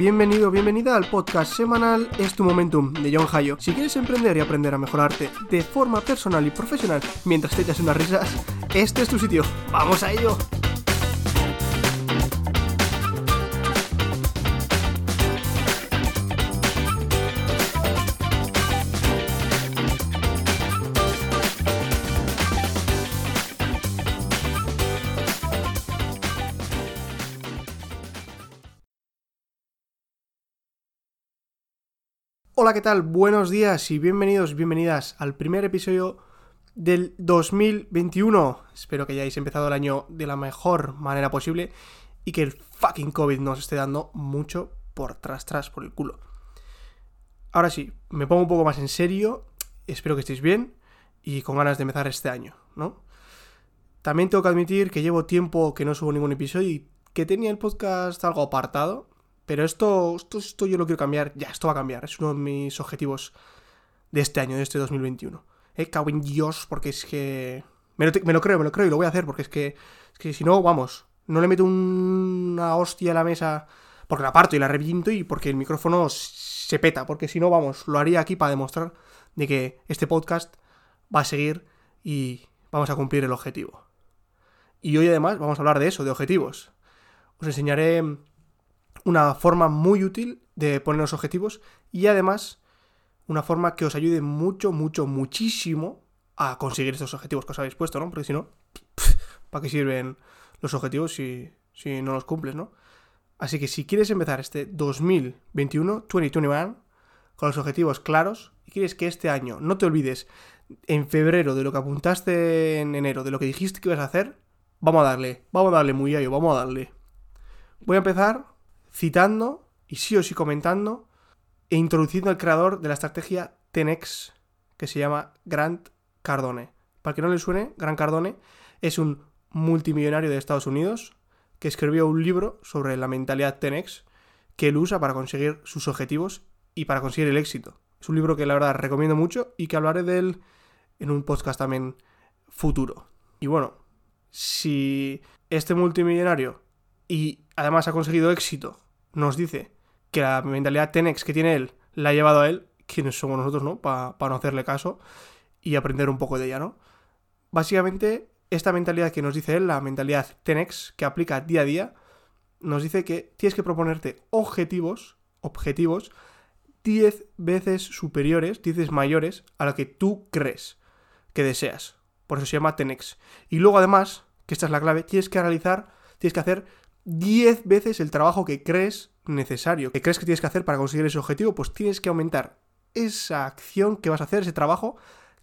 bienvenido, bienvenida al podcast semanal Es tu Momentum de John Hayo. Si quieres emprender y aprender a mejorarte de forma personal y profesional mientras te echas unas risas, este es tu sitio. ¡Vamos a ello! Hola, ¿qué tal? Buenos días y bienvenidos, bienvenidas al primer episodio del 2021. Espero que hayáis empezado el año de la mejor manera posible y que el fucking COVID nos esté dando mucho por tras tras por el culo. Ahora sí, me pongo un poco más en serio, espero que estéis bien y con ganas de empezar este año, ¿no? También tengo que admitir que llevo tiempo que no subo ningún episodio y que tenía el podcast algo apartado, pero esto, esto, yo lo quiero cambiar. Ya, esto va a cambiar. Es uno de mis objetivos de este año, de este 2021. Eh, cago en Dios, porque es que... Me lo, creo, me lo creo y lo voy a hacer, porque es que, es que si no, vamos, no le meto una hostia a la mesa porque la parto y la reviento y porque el micrófono se peta, porque si no, vamos, lo haría aquí para demostrar de que este podcast va a seguir y vamos a cumplir el objetivo. Y hoy además vamos a hablar de eso, de objetivos. Os enseñaré una forma muy útil de poner los objetivos y además una forma que os ayude mucho, mucho, muchísimo a conseguir estos objetivos que os habéis puesto, ¿no? Porque si no, ¿para qué sirven los objetivos si, si no los cumples, ¿no? Así que si quieres empezar este 2021, 2021, con los objetivos claros y quieres que este año no te olvides en febrero de lo que apuntaste en enero, de lo que dijiste que ibas a hacer, vamos a darle, vamos a darle muy ello, vamos a darle. Voy a empezar citando y sí o sí comentando e introduciendo al creador de la estrategia Tenex que se llama Grant Cardone. Para que no le suene, Grant Cardone es un multimillonario de Estados Unidos que escribió un libro sobre la mentalidad Tenex que él usa para conseguir sus objetivos y para conseguir el éxito. Es un libro que la verdad recomiendo mucho y que hablaré de él en un podcast también futuro. Y bueno, si este multimillonario y además ha conseguido éxito, nos dice que la mentalidad Tenex que tiene él la ha llevado a él, quienes somos nosotros, ¿no? Para no hacerle caso y aprender un poco de ella, ¿no? Básicamente, esta mentalidad que nos dice él, la mentalidad Tenex, que aplica día a día, nos dice que tienes que proponerte objetivos, objetivos, 10 veces superiores, 10 veces mayores a lo que tú crees que deseas. Por eso se llama Tenex. Y luego además, que esta es la clave, tienes que realizar, tienes que hacer 10 veces el trabajo que crees necesario, que crees que tienes que hacer para conseguir ese objetivo, pues tienes que aumentar esa acción que vas a hacer, ese trabajo,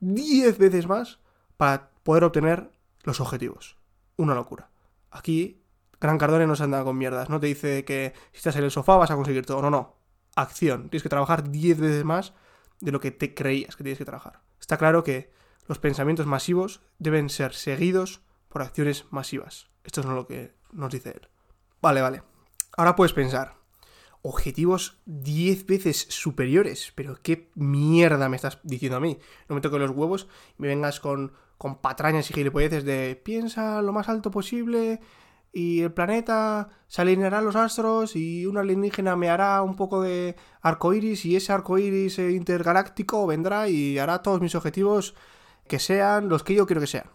10 veces más para poder obtener los objetivos. Una locura. Aquí, Gran Cardone no se anda con mierdas, no te dice que si estás en el sofá vas a conseguir todo, no, no. Acción, tienes que trabajar 10 veces más de lo que te creías que tienes que trabajar. Está claro que los pensamientos masivos deben ser seguidos por acciones masivas. Esto es lo que nos dice él. Vale, vale. Ahora puedes pensar, objetivos 10 veces superiores, pero qué mierda me estás diciendo a mí. No me toques los huevos y me vengas con, con patrañas y gilipolleces de piensa lo más alto posible y el planeta se alineará los astros y una alienígena me hará un poco de arco iris y ese arco iris intergaláctico vendrá y hará todos mis objetivos que sean los que yo quiero que sean.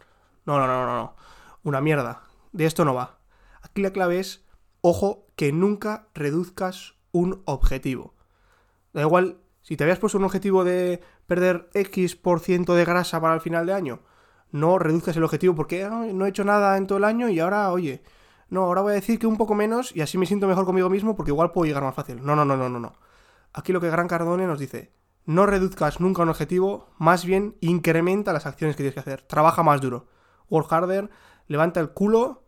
No, no, no, no, no. Una mierda. De esto no va. Aquí la clave es Ojo que nunca reduzcas un objetivo. Da igual, si te habías puesto un objetivo de perder X por ciento de grasa para el final de año, no reduzcas el objetivo porque no he hecho nada en todo el año y ahora, oye, no, ahora voy a decir que un poco menos y así me siento mejor conmigo mismo porque igual puedo llegar más fácil. No, no, no, no, no, no. Aquí lo que Gran Cardone nos dice, no reduzcas nunca un objetivo, más bien incrementa las acciones que tienes que hacer. Trabaja más duro. Work harder, levanta el culo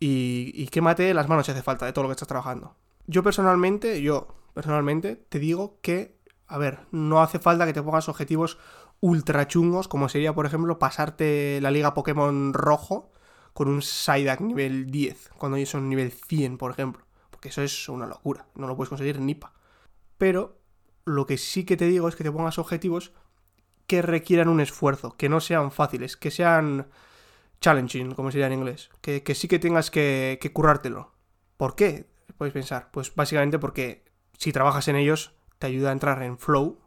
y, y quémate las manos si hace falta de todo lo que estás trabajando. Yo personalmente, yo personalmente te digo que, a ver, no hace falta que te pongas objetivos ultra chungos, como sería, por ejemplo, pasarte la liga Pokémon rojo con un Psyduck nivel 10, cuando ellos son nivel 100, por ejemplo. Porque eso es una locura, no lo puedes conseguir ni pa. Pero lo que sí que te digo es que te pongas objetivos que requieran un esfuerzo, que no sean fáciles, que sean challenging, como sería en inglés. Que, sí que tengas que, que currártelo. ¿Por qué? Podéis pensar. Pues básicamente porque si trabajas en ellos, te ayuda a entrar en flow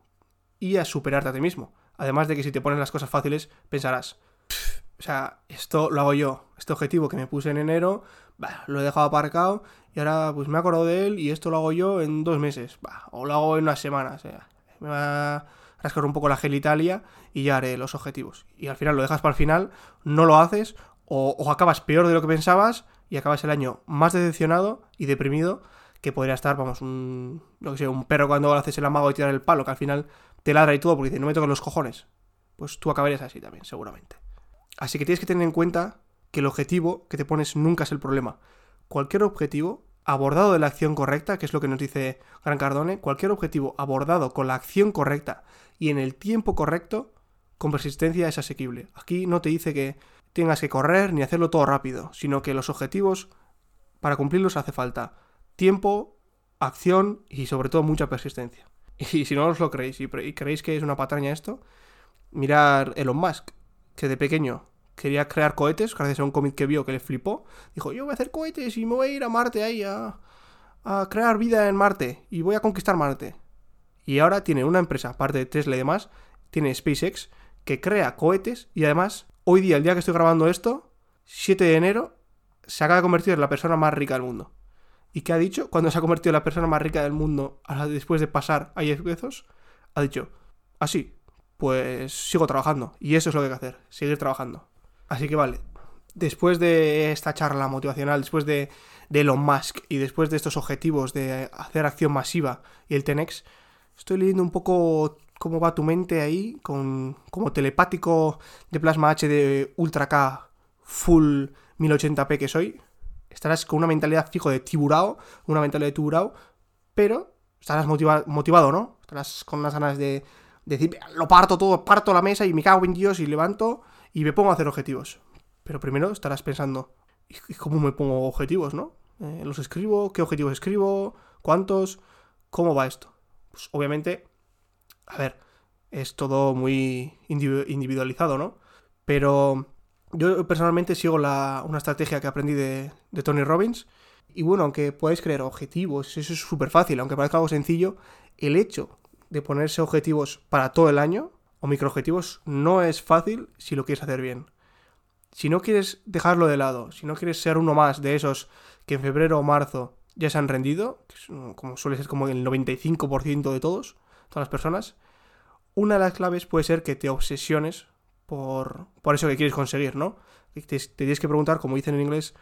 y a superarte a ti mismo. Además de que si te pones las cosas fáciles, pensarás, o sea, esto lo hago yo. Este objetivo que me puse en enero, lo he dejado aparcado y ahora pues me he acordado de él y esto lo hago yo en dos meses. o lo hago en unas semanas. me va rascar un poco la gelitalia y ya haré los objetivos. Y al final lo dejas para el final, no lo haces o, acabas peor de lo que pensabas y acabas el año más decepcionado y deprimido que podría estar, vamos, un, que sé, un perro cuando haces el amago y tirar el palo, que al final te ladra y todo porque dice, no me toques los cojones. Pues tú acabarías así también, seguramente. Así que tienes que tener en cuenta que el objetivo que te pones nunca es el problema. Cualquier objetivo abordado de la acción correcta, que es lo que nos dice Gran Cardone, cualquier objetivo abordado con la acción correcta y en el tiempo correcto, con persistencia es asequible. Aquí no te dice que tengas que correr ni hacerlo todo rápido, sino que los objetivos, para cumplirlos hace falta tiempo, acción y sobre todo mucha persistencia. Y si no os lo creéis y creéis que es una patraña esto, mirar Elon Musk, que de pequeño quería crear cohetes, gracias a un cómic que vio que le flipó, dijo, yo voy a hacer cohetes y me voy a ir a Marte ahí a, crear vida en Marte y voy a conquistar Marte. Y ahora tiene una empresa, aparte de Tesla y demás, tiene SpaceX, que crea cohetes y además, hoy día, el día que estoy grabando esto, 7 de enero, se acaba de convertir en la persona más rica del mundo. ¿Y qué ha dicho? Cuando se ha convertido en la persona más rica del mundo después de pasar a Jeff Bezos, ha dicho, así, pues sigo trabajando. Y eso es lo que hay que hacer, seguir trabajando. Así que vale, después de esta charla motivacional, después de, de Elon Musk y después de estos objetivos de hacer acción masiva y el Tenex, estoy leyendo un poco cómo va tu mente ahí, con como telepático de plasma HD Ultra K Full 1080p que soy. Estarás con una mentalidad fijo de tiburao, una mentalidad de tiburao, pero estarás motivado, ¿no? Estarás con unas ganas de, decir, lo parto todo, parto la mesa y me cago en Dios y levanto y me pongo a hacer objetivos. Pero primero estarás pensando, ¿y cómo me pongo objetivos, no? Eh, ¿Los escribo? ¿Qué objetivos escribo? ¿Cuántos? ¿Cómo va esto? Pues obviamente, a ver, es todo muy individualizado, ¿no? Pero yo personalmente sigo la, una estrategia que aprendí de, de Tony Robbins. Y bueno, aunque podáis crear objetivos, eso es súper fácil, aunque parezca algo sencillo, el hecho de ponerse objetivos para todo el año o microobjetivos no es fácil si lo quieres hacer bien. Si no quieres dejarlo de lado, si no quieres ser uno más de esos que en febrero o marzo ya se han rendido, como suele ser como el 95% de todos, todas las personas, una de las claves puede ser que te obsesiones por, por eso que quieres conseguir, ¿no? Te, tienes que preguntar, como dicen en inglés,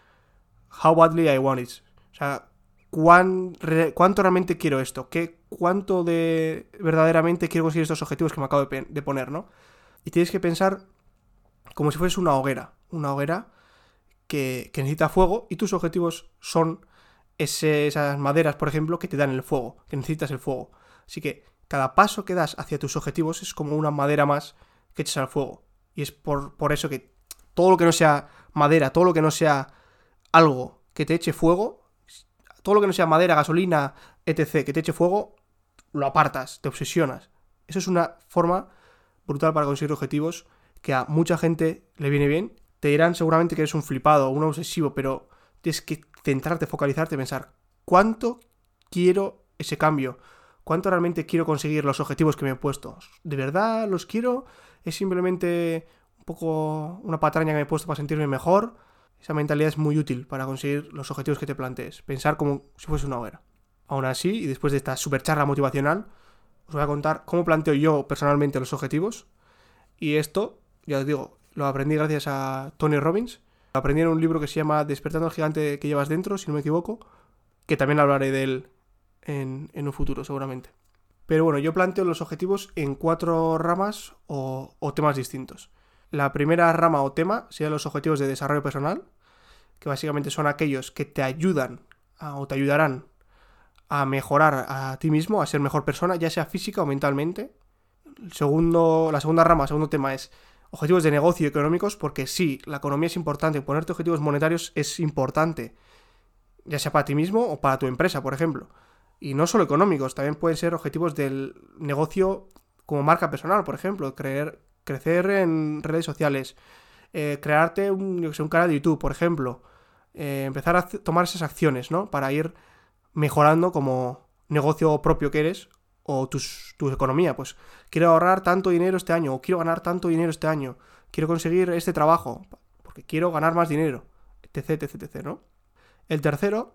how badly I want it. O sea, ¿cuánto realmente quiero esto? ¿Qué, ¿Cuánto de verdaderamente quiero conseguir estos objetivos que me acabo de, poner, ¿no? Y tienes que pensar como si fuese una hoguera. Una hoguera que, necesita fuego y tus objetivos son esas maderas, por ejemplo, que te dan el fuego, que necesitas el fuego. Así que cada paso que das hacia tus objetivos es como una madera más que echas al fuego. Y es por eso que todo lo que no sea madera, todo lo que no sea algo que te eche fuego, todo lo que no sea madera, gasolina, etc., que te eche fuego, lo apartas, te obsesionas. Eso es una forma brutal para conseguir objetivos que a mucha gente le viene bien. Te dirán seguramente que eres un flipado, un obsesivo, pero tienes que centrarte, focalizarte, pensar cuánto quiero ese cambio, cuánto realmente quiero conseguir los objetivos que me he puesto. ¿De verdad los quiero? ¿Es simplemente un poco una patraña que me he puesto para sentirme mejor? Esa mentalidad es muy útil para conseguir los objetivos que te plantees. Pensar como si fuese una hoguera. Aún así, y después de esta super charla motivacional, os voy a contar cómo planteo yo personalmente los objetivos. Y esto, ya os digo, lo aprendí gracias a Tony Robbins. Lo aprendí en un libro que se llama Despertando al gigante que llevas dentro, si no me equivoco. Que también hablaré de él en, un futuro, seguramente. Pero bueno, yo planteo los objetivos en cuatro ramas o temas distintos. La primera rama o tema serían los objetivos de desarrollo personal, que básicamente son aquellos que te ayudan o te ayudarán a mejorar a ti mismo, a ser mejor persona, ya sea física o mentalmente. Segundo, la segunda rama, segundo tema es objetivos de negocio económicos, porque sí, la economía es importante, ponerte objetivos monetarios es importante, ya sea para ti mismo o para tu empresa, por ejemplo. Y no solo económicos, también pueden ser objetivos del negocio como marca personal, por ejemplo, creer, crecer en redes sociales, eh, crearte un, canal de YouTube, por ejemplo, eh, empezar a tomar esas acciones, ¿no? Para ir mejorando como negocio propio que eres o tu economía. Pues quiero ahorrar tanto dinero este año o quiero ganar tanto dinero este año. Quiero conseguir este trabajo porque quiero ganar más dinero, etc, etc, etc, ¿no? El tercero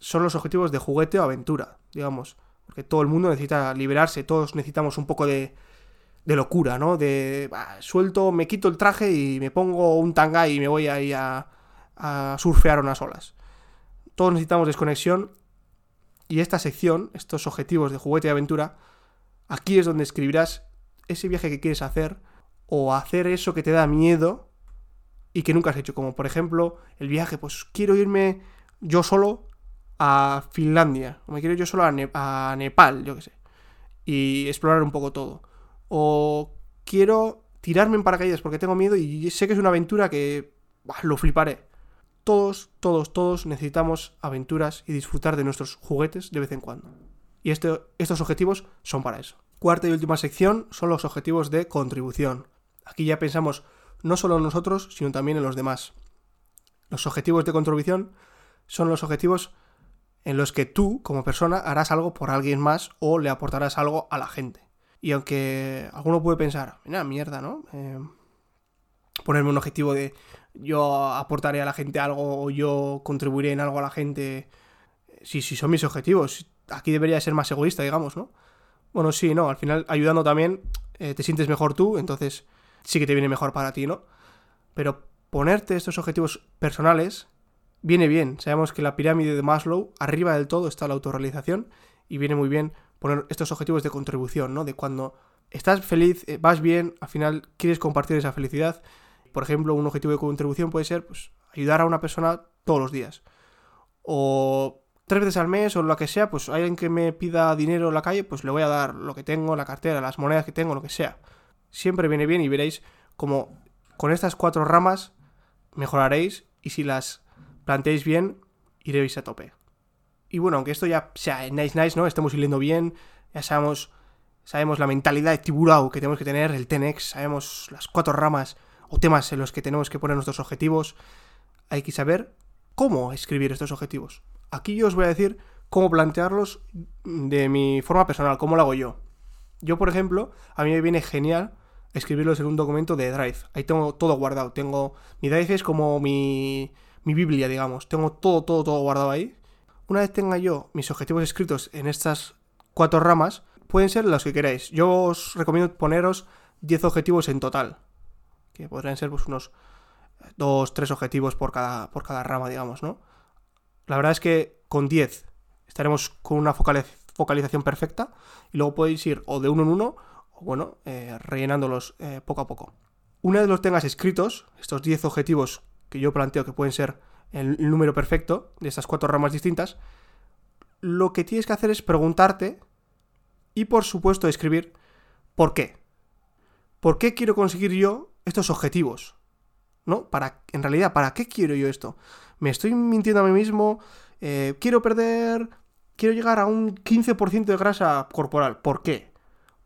son los objetivos de juguete o aventura, digamos. Porque todo el mundo necesita liberarse, todos necesitamos un poco de, de locura, ¿no? De suelto, me quito el traje y me pongo un tanga y me voy ahí a, a surfear unas olas. Todos necesitamos desconexión y esta sección, estos objetivos de juguete y aventura, aquí es donde escribirás ese viaje que quieres hacer o hacer eso que te da miedo y que nunca has hecho. Como por ejemplo el viaje, pues quiero irme yo solo a Finlandia, o me quiero ir yo solo a, a Nepal, yo qué sé, y explorar un poco todo. O quiero tirarme en paracaídas porque tengo miedo y sé que es una aventura que lo fliparé. Todos, todos, todos necesitamos aventuras y disfrutar de nuestros juguetes de vez en cuando. Y este, estos objetivos son para eso. Cuarta y última sección son los objetivos de contribución. Aquí ya pensamos no solo en nosotros, sino también en los demás. Los objetivos de contribución son los objetivos en los que tú, como persona, harás algo por alguien más o le aportarás algo a la gente. Y aunque alguno puede pensar, mira, mierda, ¿no? Eh, ponerme un objetivo de yo aportaré a la gente algo o yo contribuiré en algo a la gente. Si, si son mis objetivos. Aquí debería ser más egoísta, digamos, ¿no? Bueno, sí, no, al final ayudando también eh, te sientes mejor tú, entonces sí que te viene mejor para ti, ¿no? Pero ponerte estos objetivos personales viene bien. Sabemos que la pirámide de Maslow, arriba del todo está la autorrealización y viene muy bien poner estos objetivos de contribución, ¿no? De cuando estás feliz, eh, vas bien, al final quieres compartir esa felicidad por ejemplo, un objetivo de contribución puede ser pues, ayudar a una persona todos los días. O tres veces al mes o lo que sea, pues alguien que me pida dinero en la calle, pues le voy a dar lo que tengo, la cartera, las monedas que tengo, lo que sea. Siempre viene bien y veréis como con estas cuatro ramas mejoraréis y si las planteáis bien, iréis a tope. Y bueno, aunque esto ya sea nice nice, ¿no? Estemos hilando bien, ya sabemos, sabemos la mentalidad de tiburao que tenemos que tener, el Tenex, sabemos las cuatro ramas o temas en los que tenemos que poner nuestros objetivos, hay que saber cómo escribir estos objetivos. Aquí yo os voy a decir cómo plantearlos de mi forma personal, cómo lo hago yo. Yo, por ejemplo, a mí me viene genial escribirlos en un documento de Drive. Ahí tengo todo guardado. Tengo. Mi Drive es como mi. mi Biblia, digamos. Tengo todo, todo, todo guardado ahí. Una vez tenga yo mis objetivos escritos en estas cuatro ramas, pueden ser los que queráis. Yo os recomiendo poneros 10 objetivos en total que podrían ser pues unos dos, tres objetivos por cada, por cada rama, digamos, ¿no? La verdad es que con 10 estaremos con una focalización perfecta y luego podéis ir o de uno en uno o, bueno, eh, rellenándolos eh, poco a poco. Una vez los tengas escritos, estos 10 objetivos que yo planteo que pueden ser el número perfecto de estas cuatro ramas distintas, lo que tienes que hacer es preguntarte y por supuesto escribir por qué. ¿Por qué quiero conseguir yo estos objetivos. ¿No? Para, en realidad, ¿para qué quiero yo esto? ¿Me estoy mintiendo a mí mismo? Eh, quiero perder... Quiero llegar a un 15% de grasa corporal. ¿Por qué?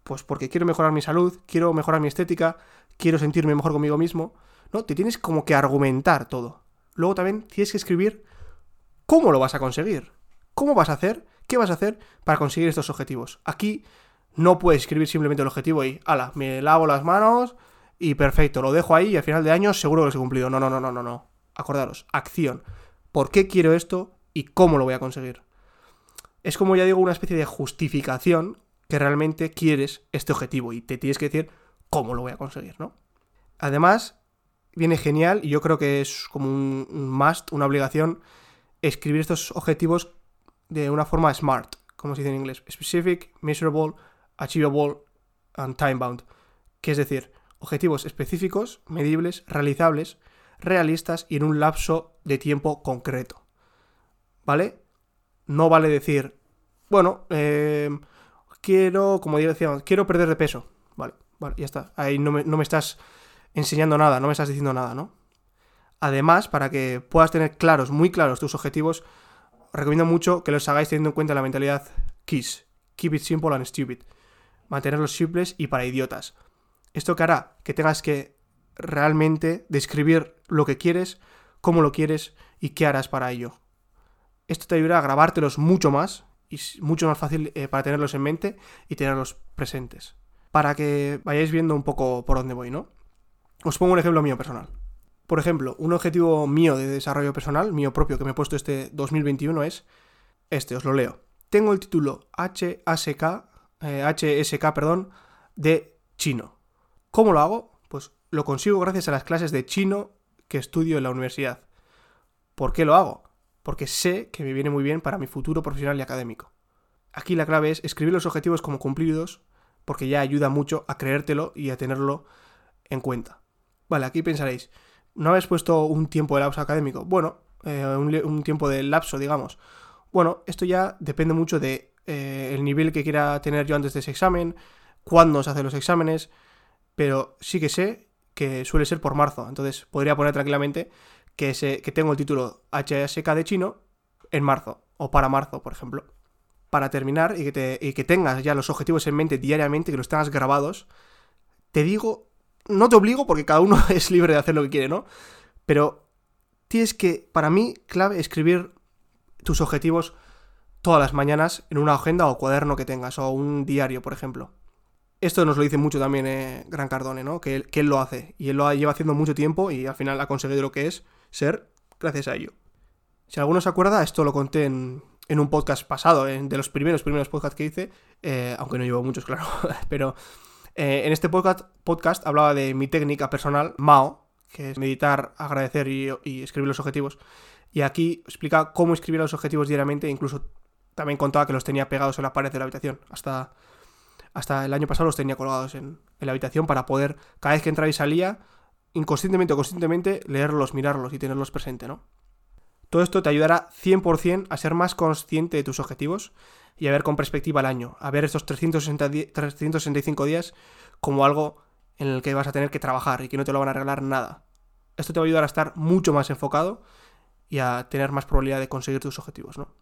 Pues porque quiero mejorar mi salud, quiero mejorar mi estética, quiero sentirme mejor conmigo mismo. ¿No? Te tienes como que argumentar todo. Luego también tienes que escribir cómo lo vas a conseguir. ¿Cómo vas a hacer? ¿Qué vas a hacer para conseguir estos objetivos? Aquí no puedes escribir simplemente el objetivo y, ala, me lavo las manos, y perfecto, lo dejo ahí y al final de año seguro que lo he cumplido. No, no, no, no, no, no. Acordaros, acción. ¿Por qué quiero esto y cómo lo voy a conseguir? Es como ya digo, una especie de justificación que realmente quieres este objetivo y te tienes que decir cómo lo voy a conseguir, ¿no? Además, viene genial y yo creo que es como un, must, una obligación, escribir estos objetivos de una forma smart, como se dice en inglés. Specific, measurable, achievable and time bound. Que es decir, objetivos específicos, medibles, realizables, realistas y en un lapso de tiempo concreto. ¿Vale? No vale decir, bueno, eh, quiero, como decíamos, quiero perder de peso. Vale, vale, ya está. Ahí no me, no me estás enseñando nada, no me estás diciendo nada, ¿no? Además, para que puedas tener claros, muy claros tus objetivos, recomiendo mucho que los hagáis teniendo en cuenta la mentalidad KISS. Keep it simple and stupid. Mantenerlos simples y para idiotas. Esto que hará que tengas que realmente describir lo que quieres, cómo lo quieres y qué harás para ello. Esto te ayudará a grabártelos mucho más y mucho más fácil eh, para tenerlos en mente y tenerlos presentes. Para que vayáis viendo un poco por dónde voy, ¿no? Os pongo un ejemplo mío personal. Por ejemplo, un objetivo mío de desarrollo personal, mío propio, que me he puesto este 2021 es este, os lo leo. Tengo el título HSK, eh, HSK, perdón, de chino. ¿Cómo lo hago? Pues lo consigo gracias a las clases de chino que estudio en la universidad. ¿Por qué lo hago? Porque sé que me viene muy bien para mi futuro profesional y académico. Aquí la clave es escribir los objetivos como cumplidos, porque ya ayuda mucho a creértelo y a tenerlo en cuenta. Vale, aquí pensaréis, ¿no habéis puesto un tiempo de lapso académico? Bueno, eh, un, tiempo de lapso, digamos. Bueno, esto ya depende mucho de eh, el nivel que quiera tener yo antes de ese examen, cuándo se hacen los exámenes, pero sí que sé que suele ser por marzo. Entonces podría poner tranquilamente que, que tengo el título HSK de chino en marzo, o para marzo, por ejemplo. Para terminar y que, te, y que tengas ya los objetivos en mente diariamente, que los tengas grabados, te digo, no te obligo porque cada uno es libre de hacer lo que quiere, ¿no? Pero tienes que, para mí, clave, escribir tus objetivos todas las mañanas en una agenda o cuaderno que tengas, o un diario, por ejemplo. Esto nos lo dice mucho también eh, Gran Cardone, ¿no? Que él, lo hace. Y él lo lleva haciendo mucho tiempo y al final ha conseguido lo que es ser gracias a ello. Si alguno se acuerda, esto lo conté en, un podcast pasado, de los primeros, primeros podcasts que hice, eh, aunque no llevo muchos, claro, pero eh, en este podcast, hablaba de mi técnica personal, MAO, que es meditar, agradecer y, escribir los objetivos. Y aquí explica cómo escribir los objetivos diariamente, incluso también contaba que los tenía pegados en la pared de la habitación. Hasta hasta el año pasado los tenía colgados en, la habitación para poder, cada vez que entraba y salía, inconscientemente o conscientemente, leerlos, mirarlos y tenerlos presente, ¿no? Todo esto te ayudará 100% a ser más consciente de tus objetivos y a ver con perspectiva el año, a ver estos 365 días como algo en el que vas a tener que trabajar y que no te lo van a regalar nada. Esto te va a ayudar a estar mucho más enfocado y a tener más probabilidad de conseguir tus objetivos, ¿no?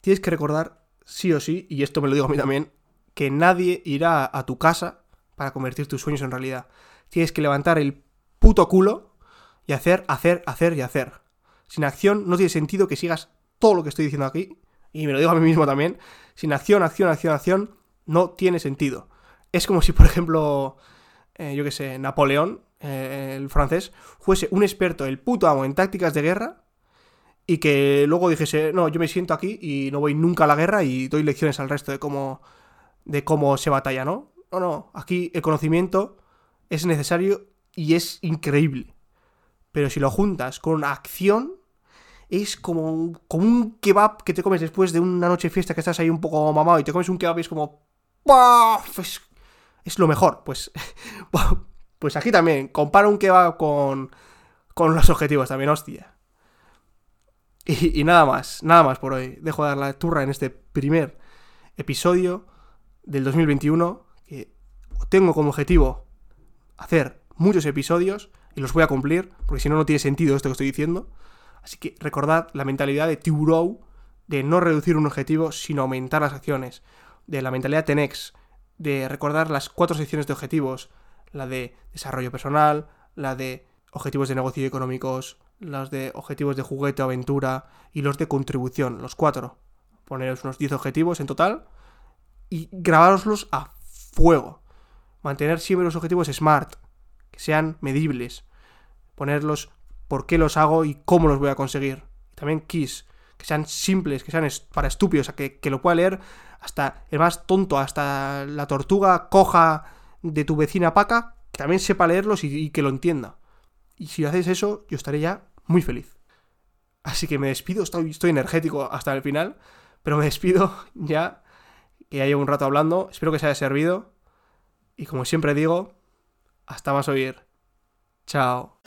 Tienes que recordar, sí o sí, y esto me lo digo a mí también, que nadie irá a tu casa para convertir tus sueños en realidad. Tienes que levantar el puto culo y hacer, hacer, hacer y hacer. Sin acción no tiene sentido que sigas todo lo que estoy diciendo aquí, y me lo digo a mí mismo también. Sin acción, acción, acción, acción, no tiene sentido. Es como si, por ejemplo, eh, yo que sé, Napoleón, eh, el francés, fuese un experto, el puto amo en tácticas de guerra, y que luego dijese, no, yo me siento aquí y no voy nunca a la guerra y doy lecciones al resto de cómo de cómo se batalla, ¿no? No, no, aquí el conocimiento es necesario y es increíble. Pero si lo juntas con acción, es como un, como un kebab que te comes después de una noche de fiesta que estás ahí un poco mamado y te comes un kebab y es como... Es, es lo mejor. Pues, pues aquí también, compara un kebab con, con los objetivos también, hostia. Y, y nada más, nada más por hoy. Dejo de dar la turra en este primer episodio del 2021 que tengo como objetivo hacer muchos episodios y los voy a cumplir, porque si no, no tiene sentido esto que estoy diciendo. Así que recordad la mentalidad de Tiburou de no reducir un objetivo, sino aumentar las acciones, de la mentalidad Tenex, de recordar las cuatro secciones de objetivos, la de desarrollo personal, la de objetivos de negocio y económicos, los de objetivos de juguete o aventura y los de contribución, los cuatro. Poneros unos 10 objetivos en total y grabároslos a fuego. Mantener siempre los objetivos smart, que sean medibles. Ponerlos por qué los hago y cómo los voy a conseguir. también KISS, que sean simples, que sean para estúpidos, o que, que lo pueda leer hasta el más tonto, hasta la tortuga coja de tu vecina Paca, que también sepa leerlos y, que lo entienda. Y si hacéis eso, yo estaré ya muy feliz. Así que me despido, estoy, estoy energético hasta el final, pero me despido ya que ya llevo un rato hablando. Espero que os haya servido. Y como siempre digo, hasta más oír. Chao.